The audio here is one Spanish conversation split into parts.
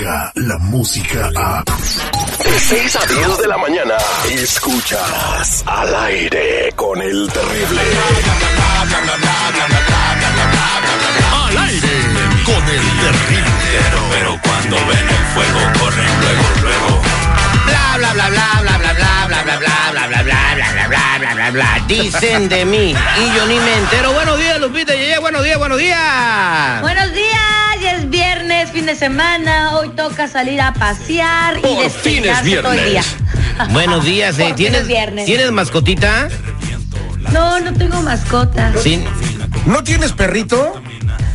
la música a... De 6 a 10 de la mañana, escuchas al aire con el terrible. Al aire con el terrible. Pero cuando ven el fuego corren luego, luego. Bla bla bla bla bla bla bla bla bla bla bla bla bla bla bla bla bla bla bla dicen de mí y yo ni me entero. Buenos días, Lupita buenos días, buenos días. Buenos de semana. Hoy toca salir a pasear y Por fin es todo el día. Buenos días, eh. ¿Tienes, es viernes. ¿Tienes mascotita? No, no tengo mascota. Sí. ¿No tienes perrito?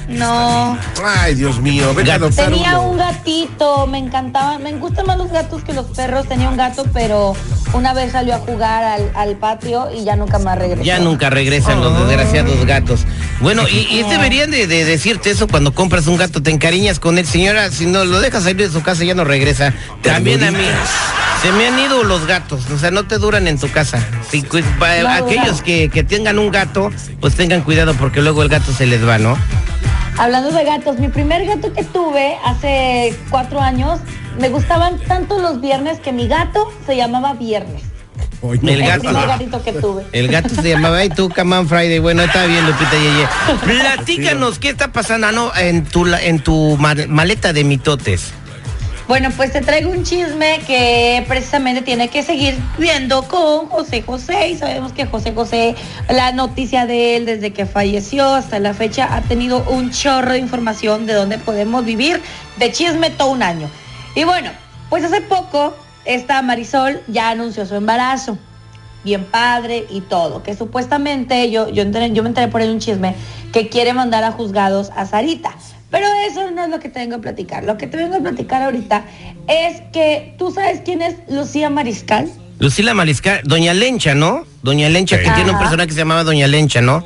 No. Ay, Dios mío, vete a adoptar Tenía uno. un gatito, me encantaban, me gustan más los gatos que los perros. Tenía un gato, pero una vez salió a jugar al, al patio y ya nunca más regresó. Ya nunca regresan los desgraciados gatos. Bueno, y, y deberían de, de decirte eso cuando compras un gato, te encariñas con él. Señora, si no lo dejas salir de su casa ya no regresa. También a mí. Se me han ido los gatos, o sea, no te duran en tu casa. Si, cu- pa- No aquellos que tengan un gato, pues tengan cuidado porque luego el gato se les va, ¿no? Hablando de gatos, mi primer gato que tuve hace cuatro años, me gustaban tanto los viernes que mi gato se llamaba Viernes. Ay, El El gato. primer gatito que tuve. El gato se llamaba y tú, Come on Friday. Bueno, está bien, Lupita Yeye. Platícanos, ¿qué está pasando ah, no, en tu, en tu ma- maleta de mitotes? Bueno, pues te traigo un chisme que precisamente tiene que seguir viendo con José José y sabemos que José José, la noticia de él desde que falleció hasta la fecha ha tenido un chorro de información de dónde podemos vivir de chisme todo un año. Y bueno, pues hace poco esta Marisol ya anunció su embarazo, bien padre y todo, que supuestamente yo, yo, enteré- yo me enteré por ahí un chisme que quiere mandar a juzgados a Sarita. Pero eso no es lo que te vengo a platicar. Lo que te vengo a platicar ahorita es que tú sabes quién es Lucía Mariscal. Lucila Mariscal, Doña Lencha, ¿no? Doña Lencha, que tiene un personaje que se llamaba Doña Lencha, ¿no?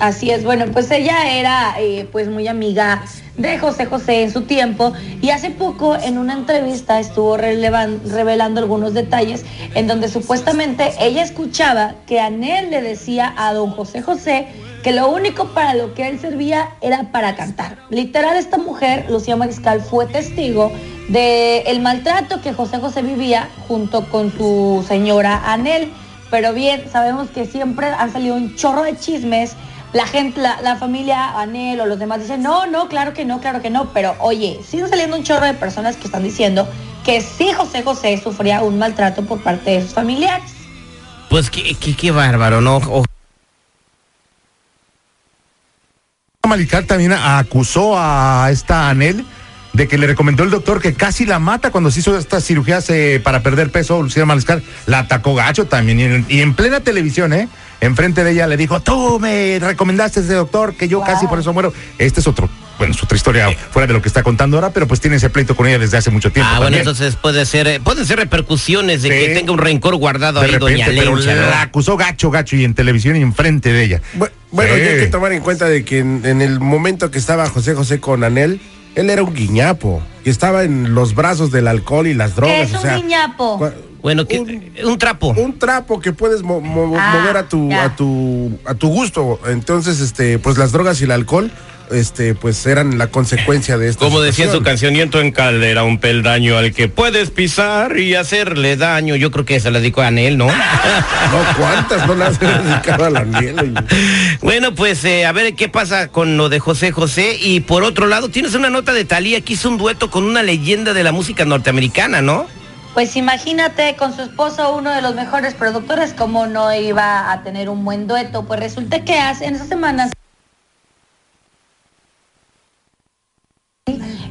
Así es, bueno, pues ella era eh, pues muy amiga de José José en su tiempo y hace poco en una entrevista estuvo revelando algunos detalles en donde supuestamente ella escuchaba que Anel le decía a don José José que lo único para lo que él servía era para cantar. Literal esta mujer, Lucía Mariscal, fue testigo de el maltrato que José José vivía junto con su señora Anel. Pero bien, sabemos que siempre han salido un chorro de chismes. La gente, la, la familia Anel o los demás dicen, no, no, claro que no, claro que no. Pero oye, siguen saliendo un chorro de personas que están diciendo que sí José José sufría un maltrato por parte de sus familiares. Pues qué, qué, qué bárbaro, ¿no? Malicar también acusó a esta Anel de que le recomendó el doctor que casi la mata cuando se hizo estas cirugías eh, para perder peso. Lucía Mariscal la atacó gacho también y en, y en plena televisión, ¿eh? Enfrente de ella le dijo, tú me recomendaste a ese doctor que yo Wow. casi por eso muero. Este es otro, bueno, es otra historia fuera de lo que está contando ahora, pero pues tiene ese pleito con ella desde hace mucho tiempo. Ah, bueno, entonces puede ser, eh, pueden ser repercusiones de Sí. que tenga un rencor guardado de ahí repente, Doña pero Lencha, ¿no? la acusó gacho, gacho y en televisión y enfrente de ella. Bu- Bueno, hay que tomar en cuenta de que en, en el momento que estaba José José con Anel, él era un guiñapo, que estaba en los brazos del alcohol y las drogas. ¿Qué es o un sea, guiñapo? Bueno, que, Un- un, trapo. un trapo que puedes mo- mo- Ah, mover a tu ya. a tu a tu gusto entonces este pues las drogas y el alcohol este pues eran la consecuencia de esto Como decía en su cancionamiento en caldera, un peldaño al que puedes pisar y hacerle daño. Yo creo que se lo dedicó a Anel, ¿no? no cuántas no las dedicado a la miel oye. bueno, pues eh, a ver qué pasa con lo de José José. Y por otro lado, tienes una nota de Talía que hizo un dueto con una leyenda de la música norteamericana, ¿no? Pues imagínate con su esposo, uno de los mejores productores, cómo no iba a tener un buen dueto. Pues resulta que hace en esas semanas.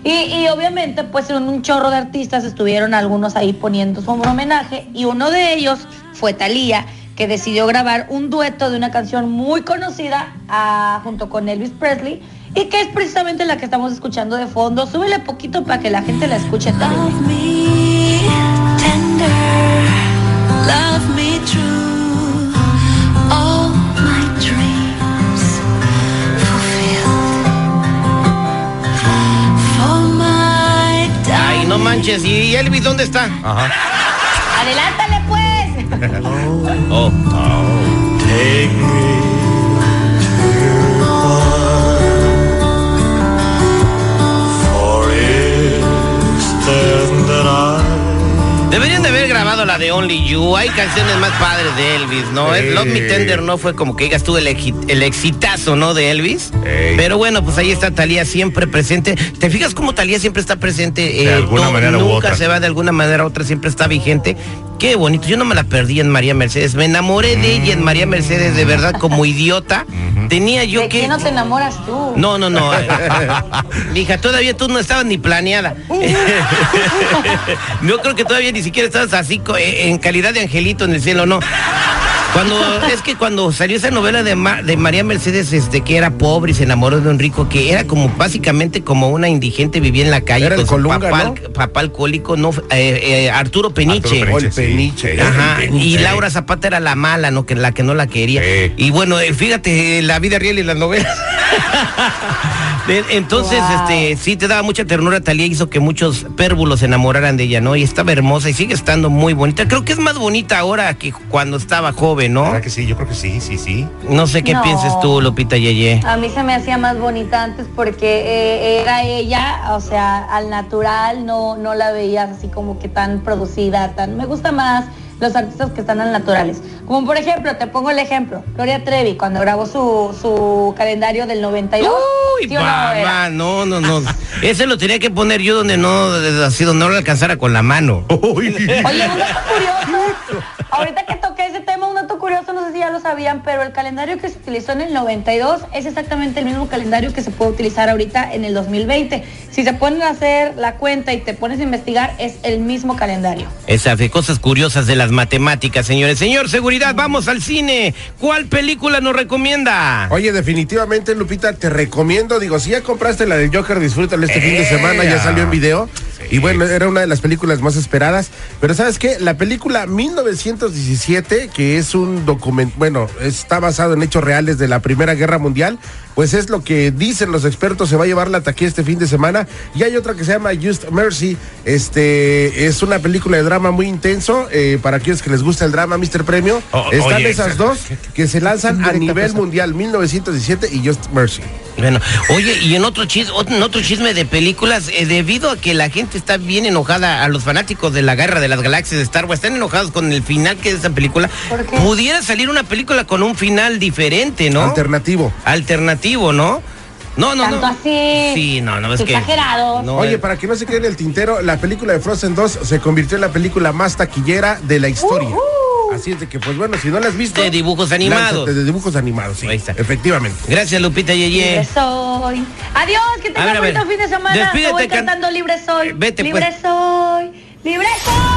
Y, obviamente, pues en un chorro de artistas estuvieron algunos ahí poniendo su homenaje y uno de ellos fue Thalía, que decidió grabar un dueto de una canción muy conocida ah, junto con Elvis Presley y que es precisamente la que estamos escuchando de fondo. Súbele poquito para que la gente la escuche también. Love me tender, love me true, manches. ¿Y Elvis dónde está? Ajá. Adelántale pues. Oh. Take me Deberían de haber grabado la de Only You. Hay canciones más padres de Elvis, ¿no? El Love Me Tender no fue como que digas tú el, exi- el exitazo, ¿no? De Elvis. Ey. Pero bueno, pues ahí está Talía siempre presente. ¿Te fijas cómo Talía siempre está presente? Eh, De alguna manera u Nunca otra. se va de alguna manera u otra, siempre está vigente. Qué bonito. Yo no me la perdí en María Mercedes. Me enamoré de ella en María Mercedes, de verdad, como idiota. Tenía yo ¿De que. quién no te enamoras tú? No, no, no. Hija, todavía tú no estabas ni planeada. Yo creo que todavía ni siquiera estabas así eh, en calidad de angelito en el cielo, no. Cuando, es que cuando salió esa novela de, Ma- de María Mercedes, este, que era pobre y se enamoró de un rico, que era como básicamente como una indigente, vivía en la calle Era el con su papá, ¿no? papá alcohólico, no, eh, eh, Arturo Peniche. Arturo sí. peniche. Ajá, el y. Laura Zapata era la mala, ¿no? Que la que no la quería. Sí. Y bueno, eh, fíjate, la vida real y las novelas. Entonces, Wow. este, sí te daba mucha ternura, Talía hizo que muchos pérvulos se enamoraran de ella, ¿no? Y estaba hermosa y sigue estando muy bonita. Creo que es más bonita ahora que cuando estaba joven, ¿no? ¿Verdad que sí? Yo creo que sí, sí, sí. No sé qué No. pienses tú, Lupita Yeye. A mí se me hacía más bonita antes porque eh, era ella, o sea, al natural, no, no la veías así como que tan producida, tan. Me gusta más los artistas que están al naturales. Como por ejemplo, te pongo el ejemplo, Gloria Trevi, cuando grabó su, su calendario del 92. Uy, ¿sí no, no, no. Ese lo tenía que poner yo donde no, así donde no lo alcanzara con la mano. Uy. Oye, un dato curioso. Ahorita que lo sabían, pero el calendario que se utilizó en el 92 es exactamente el mismo calendario que se puede utilizar ahorita en el 2020. Si se ponen a hacer la cuenta y te pones a investigar, es el mismo calendario. Esas de cosas curiosas de las matemáticas, señores. Señor Seguridad, vamos al cine. ¿Cuál película nos recomienda? Oye, definitivamente, Lupita, te recomiendo. Digo, si ya compraste la del Joker, disfrútala este fin de semana, ya salió en video. Y bueno, era una de las películas más esperadas. Pero ¿sabes qué? La película 1917, que es un documento, bueno, está basado en hechos reales de la Primera Guerra Mundial, pues es lo que dicen los expertos, se va a llevar la taquilla este fin de semana. Y hay otra que se llama Just Mercy. Este es una película de drama muy intenso. eh, para aquellos que les gusta el drama, Mr. Premio. Oh, Están oye, esas dos que se lanzan a nivel mundial, 1917 y Just Mercy. Bueno, oye, y en otro chisme, en otro chisme de películas, eh, debido a que la gente está bien enojada, a los fanáticos de la Guerra de las Galaxias de Star Wars, están enojados con el final que es esa película, pudiera salir una película con un final diferente, ¿no? Alternativo. Alternativo, ¿no? No, no, Tanto no. así. Sí, no, no, es que... Exagerados. No, Oye, para que no se quede en el tintero, la película de Frozen 2 se convirtió en la película más taquillera de la historia. Así es de que, pues bueno, si no la has visto. De dibujos animados. De dibujos animados, sí. Ahí está. Efectivamente. Gracias, Lupita Libre Yeye. soy. Adiós, que ver. bonito fin de semana. Despídete, Me voy can- cantando Libre soy. Vete, libre pues. soy. Libre soy.